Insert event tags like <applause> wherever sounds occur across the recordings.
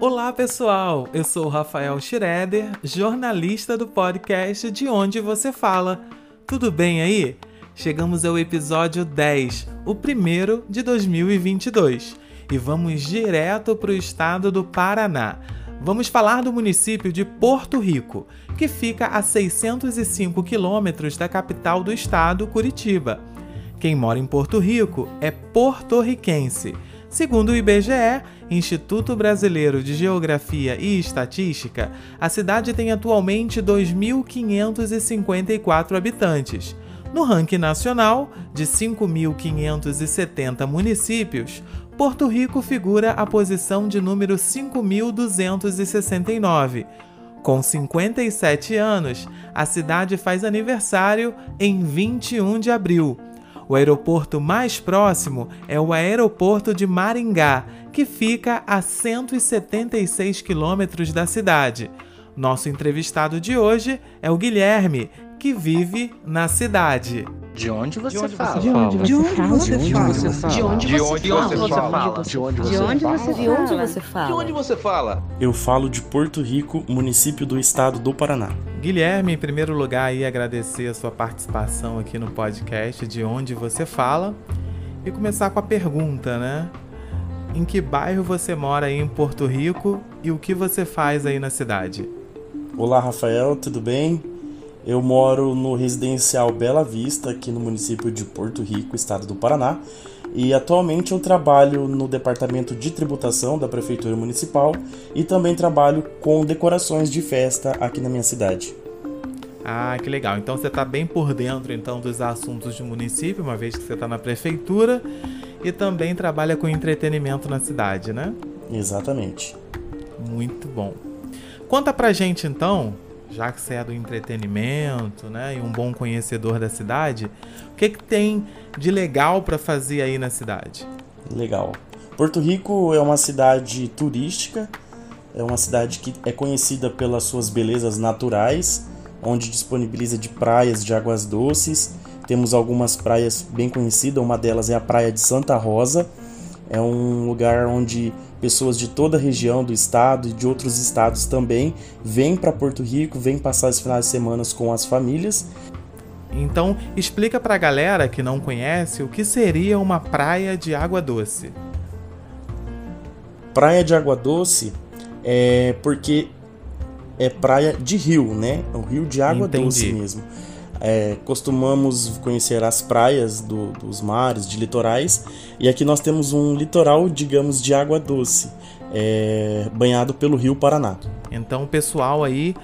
Olá pessoal, eu sou Rafael Schroeder, jornalista do podcast De Onde Você Fala. Tudo bem aí? Chegamos ao episódio 10, o primeiro de 2022, e vamos direto para o estado do Paraná. Vamos falar do município de Porto Rico, que fica a 605 quilômetros da capital do estado, Curitiba. Quem mora em Porto Rico é porto-riquense. Segundo o IBGE, Instituto Brasileiro de Geografia e Estatística, a cidade tem atualmente 2.554 habitantes. No ranking nacional, de 5.570 municípios, Porto Rico figura a posição de número 5.269. Com 57 anos, a cidade faz aniversário em 21 de abril. O aeroporto mais próximo é o aeroporto de Maringá, que fica a 176 quilômetros da cidade. Nosso entrevistado de hoje é o Guilherme, que vive na cidade. De onde você fala? De onde você fala? De onde você fala? De onde você fala? De onde você De onde você fala? fala? De onde você fala? Eu falo de Porto Rico, município do estado do Paraná. Guilherme, em primeiro lugar, aí agradecer a sua participação aqui no podcast de onde você fala e começar com a pergunta, né? Em que bairro você mora aí em Porto Rico e o que você faz aí na cidade? Olá, Rafael, tudo bem? Eu moro no residencial Bela Vista, aqui no município de Porto Rico, estado do Paraná, e atualmente eu trabalho no departamento de tributação da prefeitura municipal e também trabalho com decorações de festa aqui na minha cidade. Ah, que legal. Então você está bem por dentro então dos assuntos do município, uma vez que você está na prefeitura e também trabalha com entretenimento na cidade, né? Exatamente. Muito bom. Conta pra gente então, já que você é do entretenimento, né, e um bom conhecedor da cidade, o que que tem de legal para fazer aí na cidade? Legal. Porto Rico é uma cidade turística, é uma cidade que é conhecida pelas suas belezas naturais, onde disponibiliza de praias de águas doces. Temos algumas praias bem conhecidas, uma delas é a Praia de Santa Rosa. É um lugar onde pessoas de toda a região do estado e de outros estados também vêm para Porto Rico, vêm passar os finais de semana com as famílias. Então, explica pra galera que não conhece o que seria uma praia de água doce. Praia de água doce é porque é praia de rio, né? É um rio de água Entendi. doce mesmo. É, costumamos conhecer as praias do- dos mares, de litorais, e aqui nós temos um litoral, digamos, de água doce, é, banhado pelo rio Paraná. Então, o pessoal aí,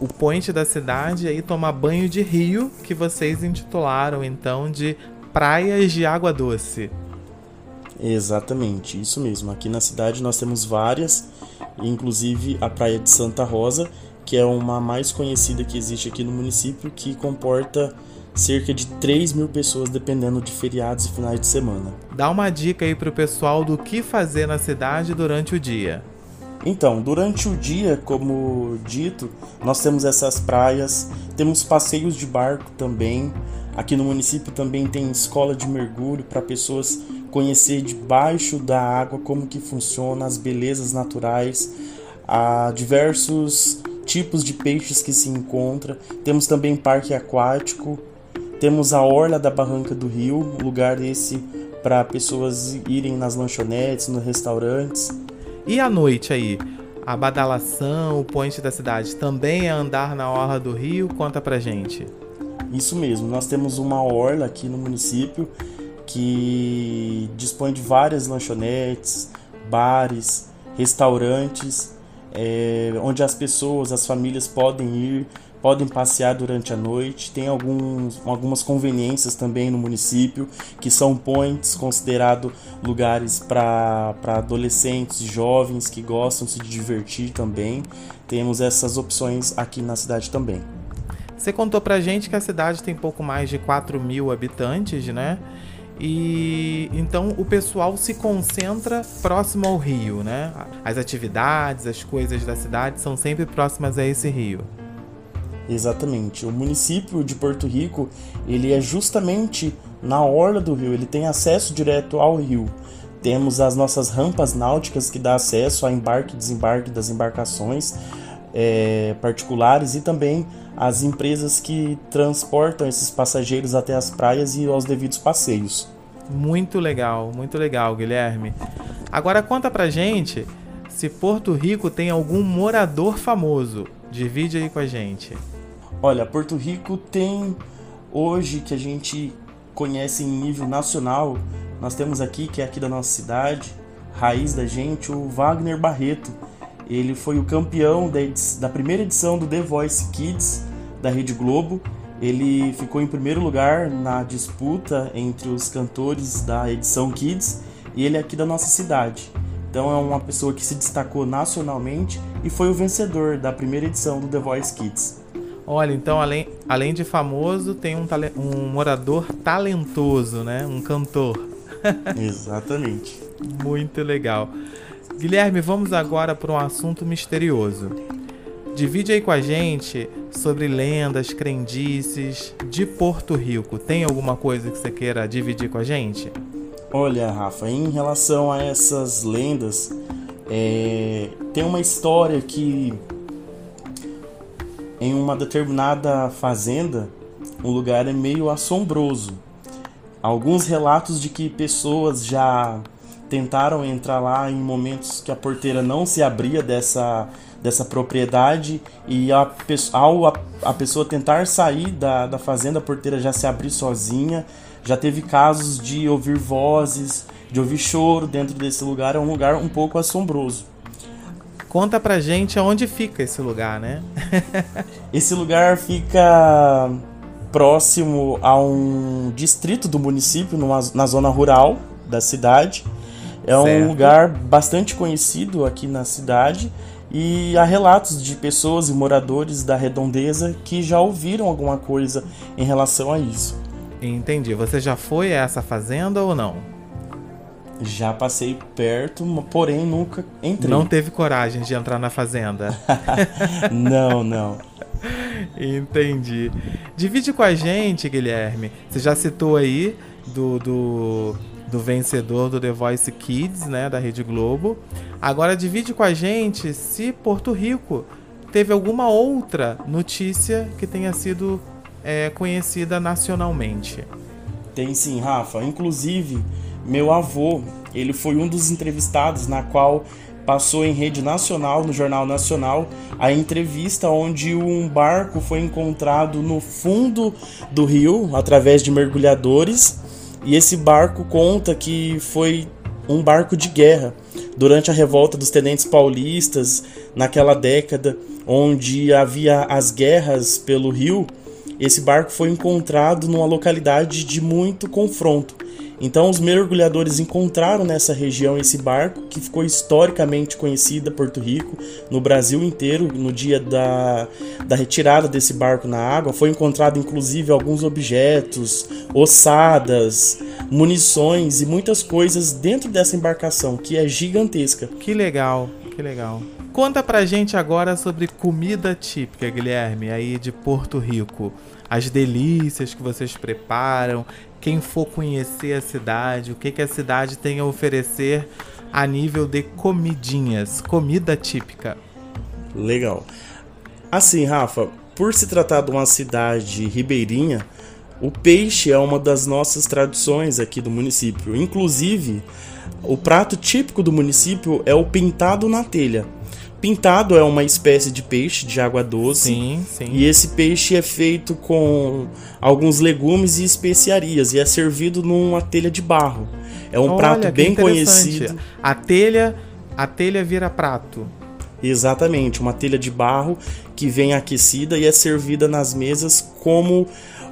o point da cidade aí tomar banho de rio, que vocês intitularam então de praias de água doce. Exatamente, isso mesmo. Aqui na cidade nós temos várias, inclusive a Praia de Santa Rosa, que é uma mais conhecida que existe aqui no município, que comporta cerca de 3 mil pessoas, dependendo de feriados e finais de semana. Dá uma dica aí pro pessoal do que fazer na cidade durante o dia. Então, durante o dia, como dito, nós temos essas praias, temos passeios de barco também. Aqui no município também tem escola de mergulho para pessoas conhecer debaixo da água como que funciona as belezas naturais, há diversos tipos de peixes que se encontra. Temos também parque aquático, temos a orla da barranca do rio, lugar esse para pessoas irem nas lanchonetes, nos restaurantes. E à noite aí? A badalação, o point da cidade também é andar na orla do rio? Conta pra gente. Isso mesmo, nós temos uma orla aqui no município que dispõe de várias lanchonetes, bares, restaurantes, é, onde as pessoas, as famílias podem ir, podem passear durante a noite. Tem alguns, algumas conveniências também no município, que são points considerados lugares para adolescentes e jovens que gostam de se divertir também. Temos essas opções aqui na cidade também. Você contou pra gente que a cidade tem pouco mais de 4 mil habitantes, né? E então o pessoal se concentra próximo ao rio, né? As atividades, as coisas da cidade são sempre próximas a esse rio. Exatamente. O município de Porto Rico, ele é justamente na orla do rio, ele tem acesso direto ao rio. temos as nossas rampas náuticas que dá acesso a embarque e desembarque das embarcações é, particulares e também as empresas que transportam esses passageiros até as praias e aos devidos passeios. Muito legal, muito legal, Guilherme. Agora conta pra gente se Porto Rico tem algum morador famoso. Divide aí com a gente. Olha, Porto Rico tem hoje que a gente conhece em nível nacional, nós temos aqui, que é aqui da nossa cidade, raiz da gente, o Wagner Barreto. Ele foi o campeão da, da primeira edição do The Voice Kids da Rede Globo. Ele ficou em primeiro lugar na disputa entre os cantores da edição Kids e ele é aqui da nossa cidade. Então é uma pessoa que se destacou nacionalmente e foi o vencedor da primeira edição do The Voice Kids. Olha, então além, além de famoso, tem um, um morador talentoso, né? Um cantor. <laughs> Exatamente. Muito legal. Guilherme, vamos agora para um assunto misterioso. Divide aí com a gente sobre lendas, crendices de Porto Rico. Tem alguma coisa que você queira dividir com a gente? Olha, Rafa, em relação a essas lendas, é, tem uma história que em uma determinada fazenda, um lugar é meio assombroso. Alguns relatos de que pessoas já tentaram entrar lá em momentos que a porteira não se abria dessa, dessa propriedade e a, ao a, a pessoa tentar sair da, da fazenda, a porteira já se abriu sozinha já teve casos de ouvir vozes, de ouvir choro dentro desse lugar. É um lugar um pouco assombroso. Conta pra gente aonde fica esse lugar, né? <laughs> esse lugar fica próximo a um distrito do município, numa, na zona rural da cidade. É certo. um lugar bastante conhecido aqui na cidade e há relatos de pessoas e moradores da redondeza que já ouviram alguma coisa em relação a isso. Entendi. Você já foi a essa fazenda ou não? Já passei perto, porém nunca entrei. Não teve coragem de entrar na fazenda? <laughs> não, não. Entendi. Divide com a gente, Guilherme. Você já citou aí do, do, do vencedor do The Voice Kids, né, da Rede Globo. Agora divide com a gente se Porto Rico teve alguma outra notícia que tenha sido é, conhecida nacionalmente. Tem sim, Rafa. Inclusive, meu avô, ele foi um dos entrevistados na qual passou em rede nacional, no Jornal Nacional, a entrevista onde um barco foi encontrado no fundo do rio através de mergulhadores. E esse barco conta que foi um barco de guerra durante a revolta dos tenentes paulistas, naquela década onde havia as guerras pelo rio esse barco foi encontrado numa localidade de muito confronto. Então, os mergulhadores encontraram nessa região esse barco, que ficou historicamente conhecida Porto Rico, no Brasil inteiro, no dia da, da retirada desse barco na água. Foi encontrado inclusive alguns objetos, ossadas, munições e muitas coisas dentro dessa embarcação, que é gigantesca. Que legal, que legal. Conta pra gente agora sobre comida típica, Guilherme, aí de Porto Rico. As delícias que vocês preparam, quem for conhecer a cidade, o que, que a cidade tem a oferecer a nível de comidinhas, comida típica. Legal. Assim, Rafa, por se tratar de uma cidade ribeirinha, o peixe é uma das nossas tradições aqui do município. Inclusive, o prato típico do município é o pintado na telha. Pintado é uma espécie de peixe de água doce. Sim, sim. E esse peixe é feito com alguns legumes e especiarias e é servido numa telha de barro. É um Olha, prato bem conhecido. A telha, a telha vira prato. Exatamente, uma telha de barro que vem aquecida e é servida nas mesas como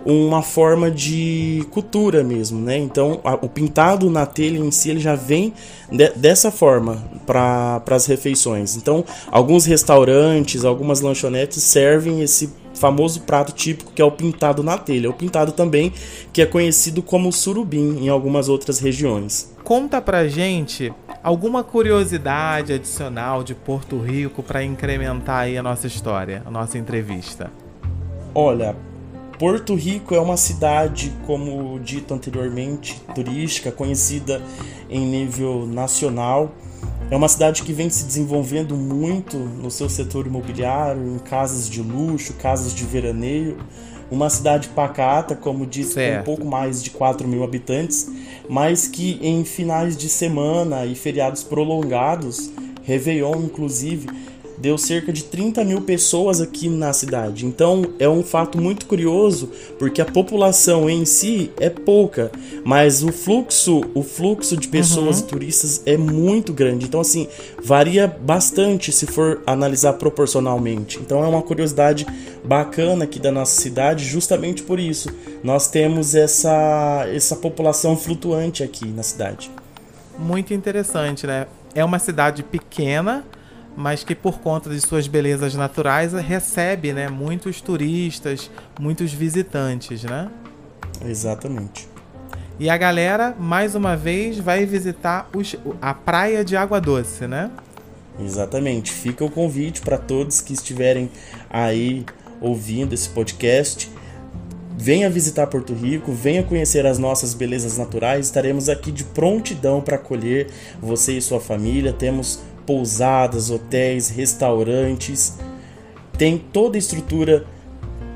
uma forma de cultura mesmo, né? Então, a, o pintado na telha em si ele já vem de, dessa forma para as refeições. Então, alguns restaurantes, algumas lanchonetes servem esse famoso prato típico que é o pintado na telha. O pintado também que é conhecido como surubim em algumas outras regiões. Conta pra gente alguma curiosidade adicional de Porto Rico para incrementar aí a nossa história, a nossa entrevista. Olha, Porto Rico é uma cidade, como dito anteriormente, turística, conhecida em nível nacional. É uma cidade que vem se desenvolvendo muito no seu setor imobiliário, em casas de luxo, casas de veraneio. Uma cidade pacata, como disse, com um pouco mais de 4 mil habitantes, mas que em finais de semana e feriados prolongados, Réveillon inclusive, deu cerca de 30 mil pessoas aqui na cidade. Então é um fato muito curioso, porque a população em si é pouca, mas o fluxo, o fluxo de pessoas uhum. e turistas é muito grande. Então assim, varia bastante se for analisar proporcionalmente. Então é uma curiosidade bacana aqui da nossa cidade, justamente por isso. Nós temos essa essa população flutuante aqui na cidade. Muito interessante, né? É uma cidade pequena, mas que por conta de suas belezas naturais recebe né, muitos turistas, muitos visitantes, né? Exatamente. E a galera, mais uma vez, vai visitar os, a praia de Água Doce, né? Exatamente. Fica o convite para todos que estiverem aí ouvindo esse podcast. Venha visitar Porto Rico, venha conhecer as nossas belezas naturais. Estaremos aqui de prontidão para acolher você e sua família. Temos pousadas, hotéis, restaurantes, tem toda a estrutura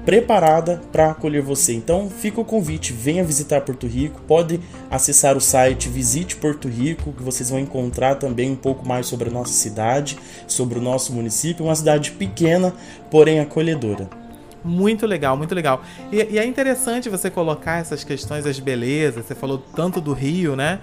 preparada para acolher você. Então fica o convite, venha visitar Porto Rico, pode acessar o site Visite Porto Rico, que vocês vão encontrar também um pouco mais sobre a nossa cidade, sobre o nosso município, uma cidade pequena, porém acolhedora. Muito legal, muito legal. E, e, é interessante você colocar essas questões das belezas. Você falou tanto do Rio, né?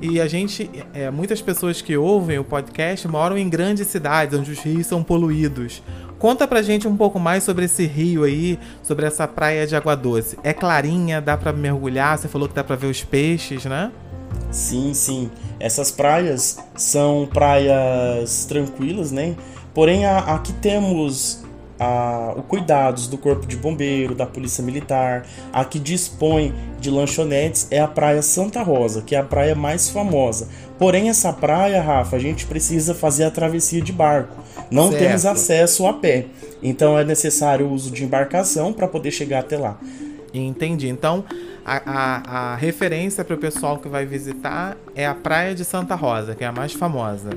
E a gente, é, muitas pessoas que ouvem o podcast moram em grandes cidades onde os rios são poluídos. Conta pra gente um pouco mais sobre esse rio aí, sobre essa praia de água doce. É clarinha, dá para mergulhar, você falou que dá para ver os peixes, né? Sim, sim. Essas praias são praias tranquilas, né? Porém, aqui temos a, o cuidados do Corpo de Bombeiro, da Polícia Militar. A que dispõe de lanchonetes é a Praia Santa Rosa, que é a praia mais famosa. Porém, essa praia, Rafa, a gente precisa fazer a travessia de barco. Não certo. temos acesso a pé. Então é necessário o uso de embarcação para poder chegar até lá. Entendi. Então, a, a, a referência para o pessoal que vai visitar é a Praia de Santa Rosa, que é a mais famosa.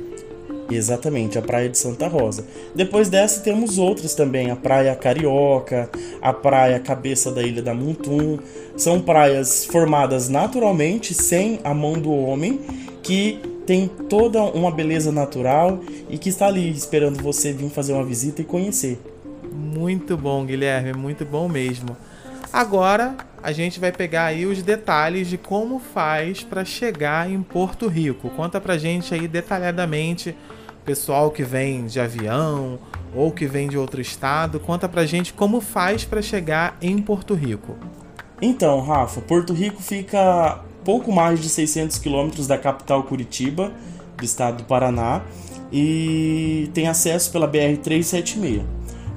Exatamente, a Praia de Santa Rosa. Depois dessa temos outras também, a Praia Carioca, a Praia Cabeça da Ilha da Muntum. São praias formadas naturalmente, sem a mão do homem, que tem toda uma beleza natural e que está ali esperando você vir fazer uma visita e conhecer. Muito bom, Guilherme, muito bom mesmo. Agora a gente vai pegar aí os detalhes de como faz para chegar em Porto Rico. Conta pra gente aí detalhadamente pessoal que vem de avião ou que vem de outro estado, conta pra gente como faz para chegar em Porto Rico. Então, Rafa, Porto Rico fica pouco mais de 600 quilômetros da capital Curitiba, do estado do Paraná, e tem acesso pela BR 376.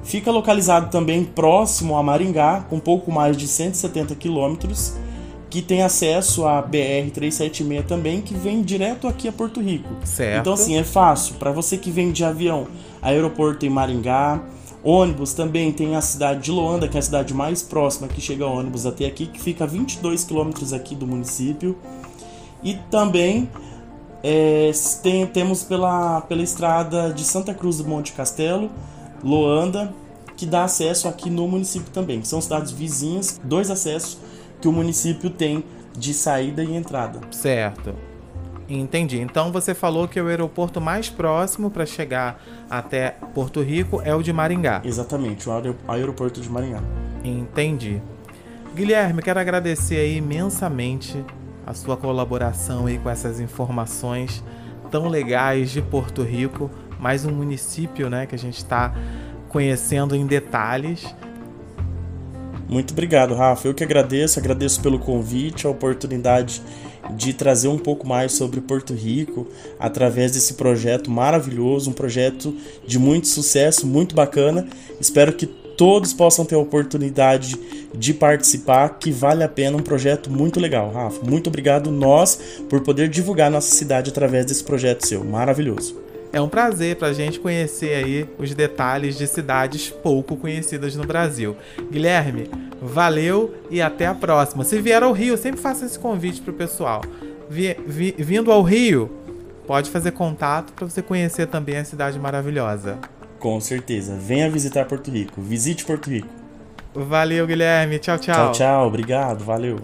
Fica localizado também próximo a Maringá, com pouco mais de 170 quilômetros, que tem acesso à BR 376 também, que vem direto aqui a Porto Rico. Certo. Então assim, é fácil para você que vem de avião, aeroporto em Maringá, ônibus também tem a cidade de Loanda, que é a cidade mais próxima que chega ônibus até aqui, que fica a 22 quilômetros aqui do município. E também é, tem, temos pela, pela estrada de Santa Cruz do Monte Castelo, Loanda, que dá acesso aqui no município também. São cidades vizinhas, dois acessos que o município tem de saída e entrada. Certo. Entendi. Então você falou que o aeroporto mais próximo para chegar até Porto Rico é o de Maringá. Exatamente, o aeroporto de Maringá. Entendi. Guilherme, quero agradecer aí imensamente a sua colaboração aí com essas informações tão legais de Porto Rico, mais um município, né, que a gente está conhecendo em detalhes. Muito obrigado, Rafa. Eu que agradeço, agradeço pelo convite, a oportunidade de trazer um pouco mais sobre Porto Rico através desse projeto maravilhoso, um projeto de muito sucesso, muito bacana. Espero que todos possam ter a oportunidade de participar, que vale a pena, um projeto muito legal, Rafa. Muito obrigado nós por poder divulgar nossa cidade através desse projeto seu, maravilhoso. É um prazer para a gente conhecer aí os detalhes de cidades pouco conhecidas no Brasil. Guilherme, valeu e até a próxima. Se vier ao Rio, sempre faça esse convite pro pessoal. vi, vi, vindo ao Rio, pode fazer contato para você conhecer também a cidade maravilhosa. Com certeza. Venha visitar Porto Rico. Visite Porto Rico. Valeu, Guilherme. Tchau, tchau. Tchau, tchau. Obrigado. Valeu.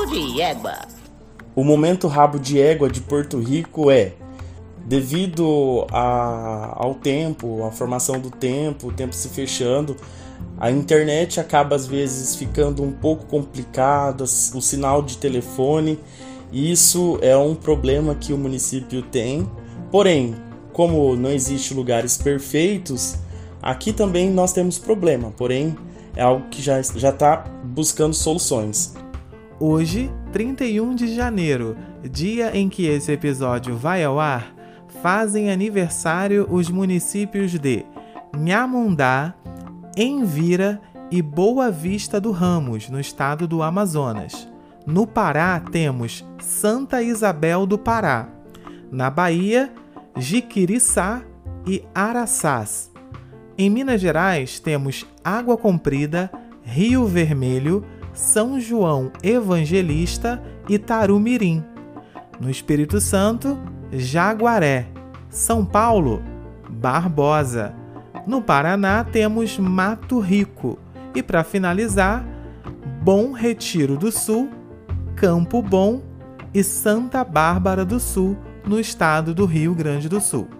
Rabo de égua. O momento rabo de égua de Porto Rico é devido a, ao tempo, a formação do tempo, o tempo se fechando, a internet acaba às vezes ficando um pouco complicada, o sinal de telefone, isso é um problema que o município tem. Porém, como não existe lugares perfeitos, aqui também nós temos problema, porém é algo que já está buscando soluções. Hoje, 31 de janeiro, dia em que esse episódio vai ao ar, fazem aniversário os municípios de Nhamundá, Envira e Boa Vista do Ramos, no estado do Amazonas. No Pará temos Santa Isabel do Pará. Na Bahia, Jiquiriçá e Araçás. Em Minas Gerais temos Água Comprida, Rio Vermelho, são João Evangelista e Tarumirim. No Espírito Santo, Jaguaré. São Paulo, Barbosa. No Paraná temos Mato Rico. E para finalizar, Bom Retiro do Sul, Campo Bom e Santa Bárbara do Sul, no estado do Rio Grande do Sul.